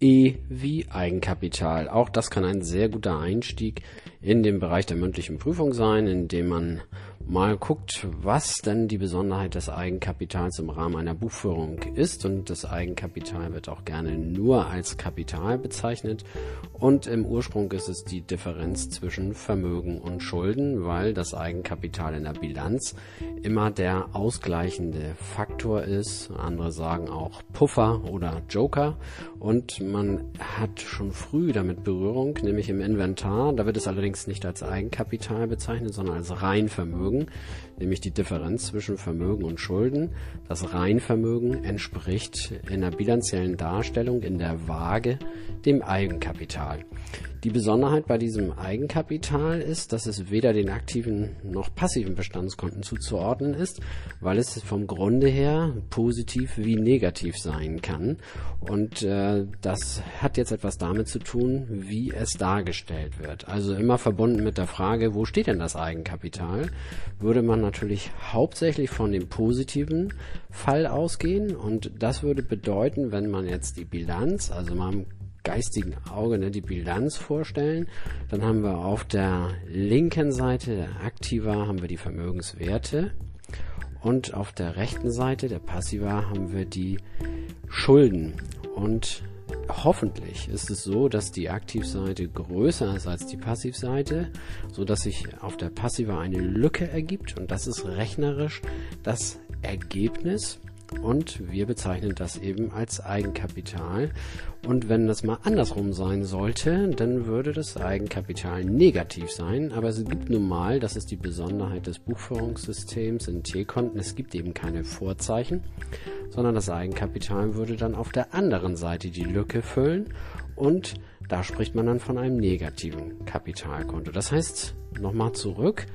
E wie Eigenkapital. Auch das kann ein sehr guter Einstieg in den Bereich der mündlichen Prüfung sein, indem man mal guckt, was denn die Besonderheit des Eigenkapitals im Rahmen einer Buchführung ist. Und das Eigenkapital wird auch gerne nur als Kapital bezeichnet. Und im Ursprung ist es die Differenz zwischen Vermögen und Schulden, weil das Eigenkapital in der Bilanz immer der ausgleichende Faktor ist. Andere sagen auch Puffer oder Joker. Und man hat schon früh damit Berührung, nämlich im Inventar. Da wird es allerdings nicht als Eigenkapital bezeichnet, sondern als Reinvermögen, nämlich die Differenz zwischen Vermögen und Schulden. Das Reinvermögen entspricht in der bilanziellen Darstellung in der Waage dem Eigenkapital. Die Besonderheit bei diesem Eigenkapital ist, dass es weder den aktiven noch passiven Bestandskonten zuzuordnen ist, weil es vom Grunde her positiv wie negativ sein kann. Und äh, das hat jetzt etwas damit zu tun, wie es dargestellt wird. Also immer verbunden mit der Frage, wo steht denn das Eigenkapital, würde man natürlich hauptsächlich von dem positiven Fall ausgehen. Und das würde bedeuten, wenn man jetzt die Bilanz, also man geistigen Auge ne, die Bilanz vorstellen. Dann haben wir auf der linken Seite der Aktiva haben wir die Vermögenswerte und auf der rechten Seite der Passiva haben wir die Schulden. Und hoffentlich ist es so, dass die Aktivseite größer ist als die Passivseite, so dass sich auf der Passiva eine Lücke ergibt und das ist rechnerisch das Ergebnis und wir bezeichnen das eben als Eigenkapital. Und wenn das mal andersrum sein sollte, dann würde das Eigenkapital negativ sein. Aber es gibt nun mal, das ist die Besonderheit des Buchführungssystems in T-Konten, es gibt eben keine Vorzeichen, sondern das Eigenkapital würde dann auf der anderen Seite die Lücke füllen und da spricht man dann von einem negativen Kapitalkonto. Das heißt, nochmal zurück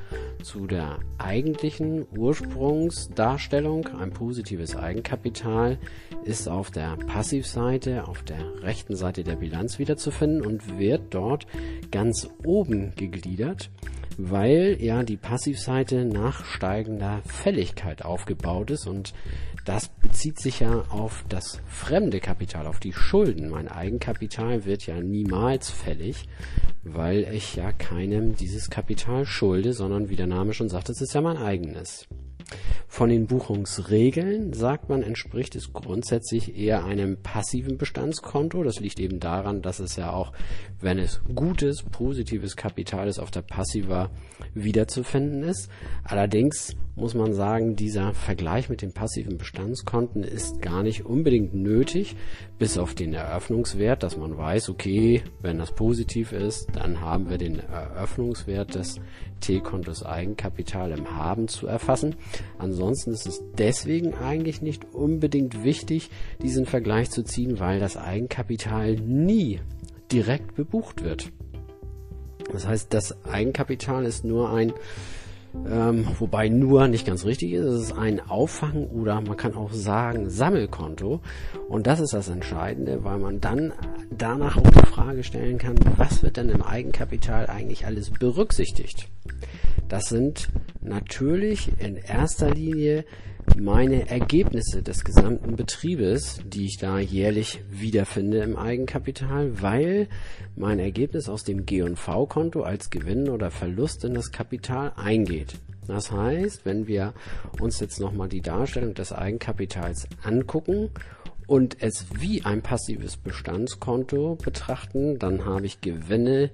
zu der eigentlichen Ursprungsdarstellung. Ein positives Eigenkapital ist auf der Passivseite, auf der rechten Seite der Bilanz wiederzufinden und wird dort ganz oben gegliedert weil ja die Passivseite nach steigender Fälligkeit aufgebaut ist und das bezieht sich ja auf das fremde Kapital, auf die Schulden. Mein Eigenkapital wird ja niemals fällig, weil ich ja keinem dieses Kapital schulde, sondern wie der Name schon sagt, es ist ja mein eigenes. Von den Buchungsregeln sagt man, entspricht es grundsätzlich eher einem passiven Bestandskonto. Das liegt eben daran, dass es ja auch, wenn es gutes, positives Kapital ist, auf der Passiva wiederzufinden ist. Allerdings muss man sagen, dieser Vergleich mit den passiven Bestandskonten ist gar nicht unbedingt nötig, bis auf den Eröffnungswert, dass man weiß, okay, wenn das positiv ist, dann haben wir den Eröffnungswert des T-Kontos Eigenkapital im Haben zu erfassen. Ansonsten ist es deswegen eigentlich nicht unbedingt wichtig, diesen Vergleich zu ziehen, weil das Eigenkapital nie direkt bebucht wird. Das heißt, das Eigenkapital ist nur ein ähm, wobei nur nicht ganz richtig ist. Es ist ein Auffang- oder man kann auch sagen Sammelkonto. Und das ist das Entscheidende, weil man dann danach auch die Frage stellen kann, was wird denn im Eigenkapital eigentlich alles berücksichtigt? Das sind natürlich in erster Linie meine Ergebnisse des gesamten Betriebes, die ich da jährlich wiederfinde im Eigenkapital, weil mein Ergebnis aus dem G&V-Konto als Gewinn oder Verlust in das Kapital eingeht. Das heißt, wenn wir uns jetzt nochmal die Darstellung des Eigenkapitals angucken und es wie ein passives Bestandskonto betrachten, dann habe ich Gewinne,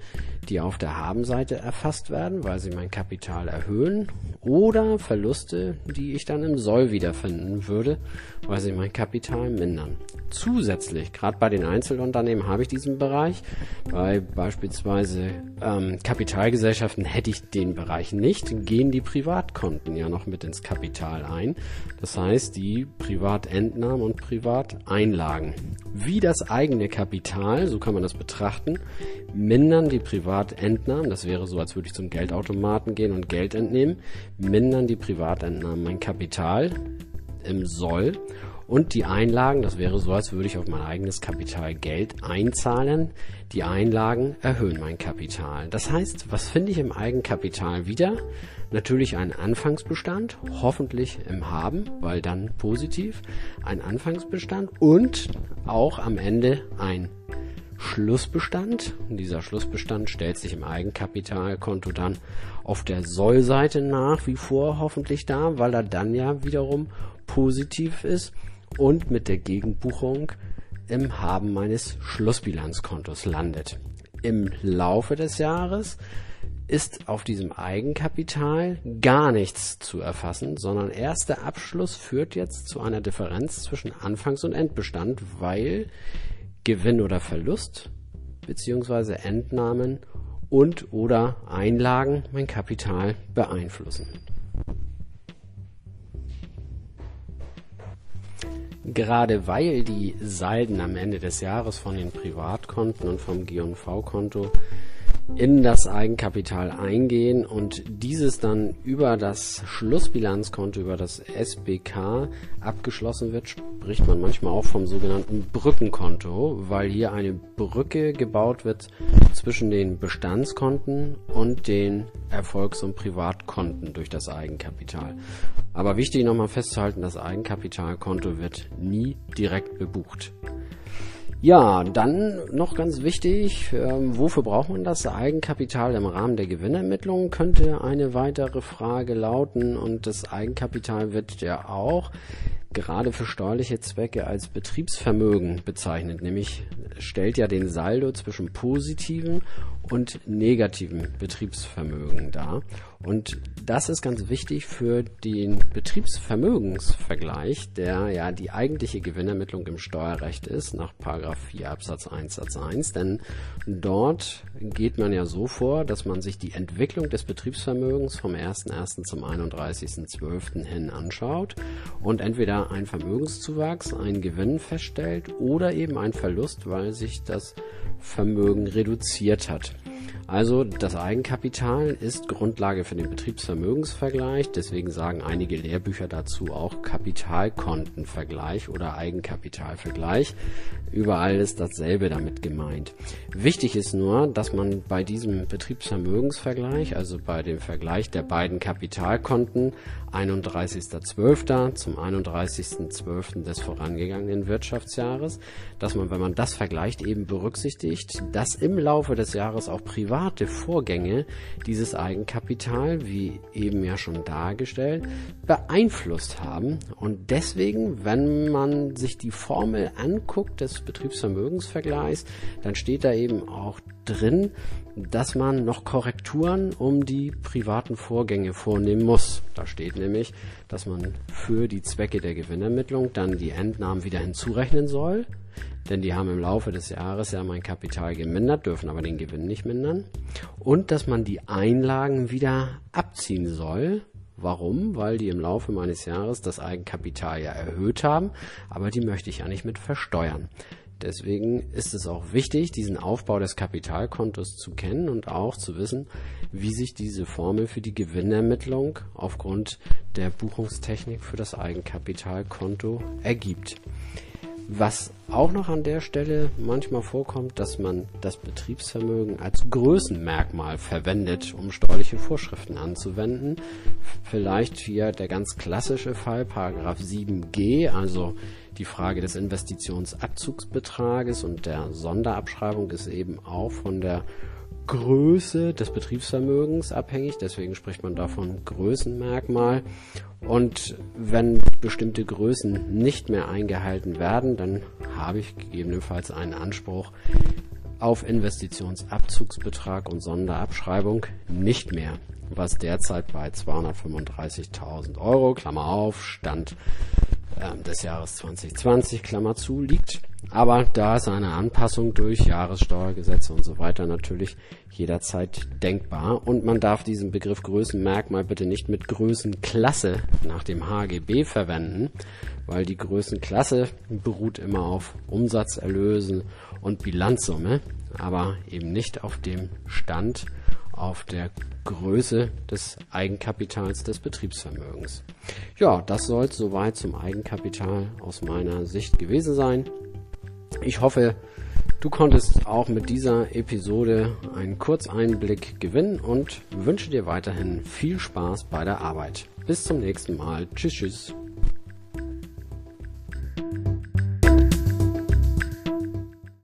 die auf der Habenseite erfasst werden, weil sie mein Kapital erhöhen, oder Verluste, die ich dann im Soll wiederfinden würde, weil sie mein Kapital mindern. Zusätzlich, gerade bei den Einzelunternehmen habe ich diesen Bereich. Bei beispielsweise ähm, Kapitalgesellschaften hätte ich den Bereich nicht, gehen die Privatkonten ja noch mit ins Kapital ein. Das heißt, die Privatentnahmen und Privateinlagen. Wie das eigene Kapital, so kann man das betrachten, mindern die Privatentnahmen, das wäre so, als würde ich zum Geldautomaten gehen und Geld entnehmen, mindern die Privatentnahmen mein Kapital im Soll und die Einlagen, das wäre so, als würde ich auf mein eigenes Kapital Geld einzahlen. Die Einlagen erhöhen mein Kapital. Das heißt, was finde ich im Eigenkapital wieder? Natürlich einen Anfangsbestand, hoffentlich im Haben, weil dann positiv. Ein Anfangsbestand und auch am Ende ein Schlussbestand. Dieser Schlussbestand stellt sich im Eigenkapitalkonto dann auf der Sollseite nach wie vor hoffentlich dar, weil er dann ja wiederum positiv ist und mit der Gegenbuchung im Haben meines Schlussbilanzkontos landet. Im Laufe des Jahres ist auf diesem Eigenkapital gar nichts zu erfassen, sondern erst der Abschluss führt jetzt zu einer Differenz zwischen Anfangs- und Endbestand, weil Gewinn oder Verlust bzw. Entnahmen und oder Einlagen mein Kapital beeinflussen. Gerade weil die Salden am Ende des Jahres von den Privatkonten und vom G&V-Konto in das Eigenkapital eingehen und dieses dann über das Schlussbilanzkonto, über das SBK abgeschlossen wird, spricht man manchmal auch vom sogenannten Brückenkonto, weil hier eine Brücke gebaut wird zwischen den Bestandskonten und den Erfolgs- und Privatkonten durch das Eigenkapital. Aber wichtig nochmal festzuhalten, das Eigenkapitalkonto wird nie direkt bebucht. Ja, dann noch ganz wichtig, ähm, wofür braucht man das Eigenkapital im Rahmen der Gewinnermittlung, könnte eine weitere Frage lauten. Und das Eigenkapital wird ja auch gerade für steuerliche Zwecke als Betriebsvermögen bezeichnet, nämlich stellt ja den Saldo zwischen positiven und negativen Betriebsvermögen dar. Und das ist ganz wichtig für den Betriebsvermögensvergleich, der ja die eigentliche Gewinnermittlung im Steuerrecht ist, nach 4 Absatz 1 Satz 1. Denn dort geht man ja so vor, dass man sich die Entwicklung des Betriebsvermögens vom 1.1. zum 31.12. hin anschaut und entweder ein Vermögenszuwachs, einen Gewinn feststellt oder eben ein Verlust, weil sich das Vermögen reduziert hat. Also das Eigenkapital ist Grundlage für den Betriebsvermögensvergleich, deswegen sagen einige Lehrbücher dazu auch Kapitalkontenvergleich oder Eigenkapitalvergleich. Überall ist dasselbe damit gemeint. Wichtig ist nur, dass man bei diesem Betriebsvermögensvergleich, also bei dem Vergleich der beiden Kapitalkonten 31.12. zum 31.12. des vorangegangenen Wirtschaftsjahres, dass man, wenn man das vergleicht, eben berücksichtigt, dass im Laufe des Jahres auch private Vorgänge dieses Eigenkapital, wie eben ja schon dargestellt, beeinflusst haben. Und deswegen, wenn man sich die Formel anguckt des Betriebsvermögensvergleichs, dann steht da eben auch drin, dass man noch Korrekturen um die privaten Vorgänge vornehmen muss. Da steht nämlich, dass man für die Zwecke der Gewinnermittlung dann die Entnahmen wieder hinzurechnen soll, denn die haben im Laufe des Jahres ja mein Kapital gemindert, dürfen aber den Gewinn nicht mindern. Und dass man die Einlagen wieder abziehen soll. Warum? Weil die im Laufe meines Jahres das Eigenkapital ja erhöht haben, aber die möchte ich ja nicht mit versteuern. Deswegen ist es auch wichtig, diesen Aufbau des Kapitalkontos zu kennen und auch zu wissen, wie sich diese Formel für die Gewinnermittlung aufgrund der Buchungstechnik für das Eigenkapitalkonto ergibt. Was auch noch an der Stelle manchmal vorkommt, dass man das Betriebsvermögen als Größenmerkmal verwendet, um steuerliche Vorschriften anzuwenden. Vielleicht hier der ganz klassische Fall, Paragraph 7g, also die Frage des Investitionsabzugsbetrages und der Sonderabschreibung ist eben auch von der Größe des Betriebsvermögens abhängig, deswegen spricht man davon Größenmerkmal. Und wenn bestimmte Größen nicht mehr eingehalten werden, dann habe ich gegebenenfalls einen Anspruch auf Investitionsabzugsbetrag und Sonderabschreibung nicht mehr, was derzeit bei 235.000 Euro, Klammer auf, Stand des Jahres 2020, Klammer zu, liegt. Aber da ist eine Anpassung durch Jahressteuergesetze und so weiter natürlich jederzeit denkbar. Und man darf diesen Begriff Größenmerkmal bitte nicht mit Größenklasse nach dem HGB verwenden, weil die Größenklasse beruht immer auf Umsatzerlösen und Bilanzsumme, aber eben nicht auf dem Stand auf der Größe des Eigenkapitals des Betriebsvermögens. Ja, das soll es soweit zum Eigenkapital aus meiner Sicht gewesen sein. Ich hoffe, du konntest auch mit dieser Episode einen Kurzeinblick gewinnen und wünsche dir weiterhin viel Spaß bei der Arbeit. Bis zum nächsten Mal. Tschüss, tschüss.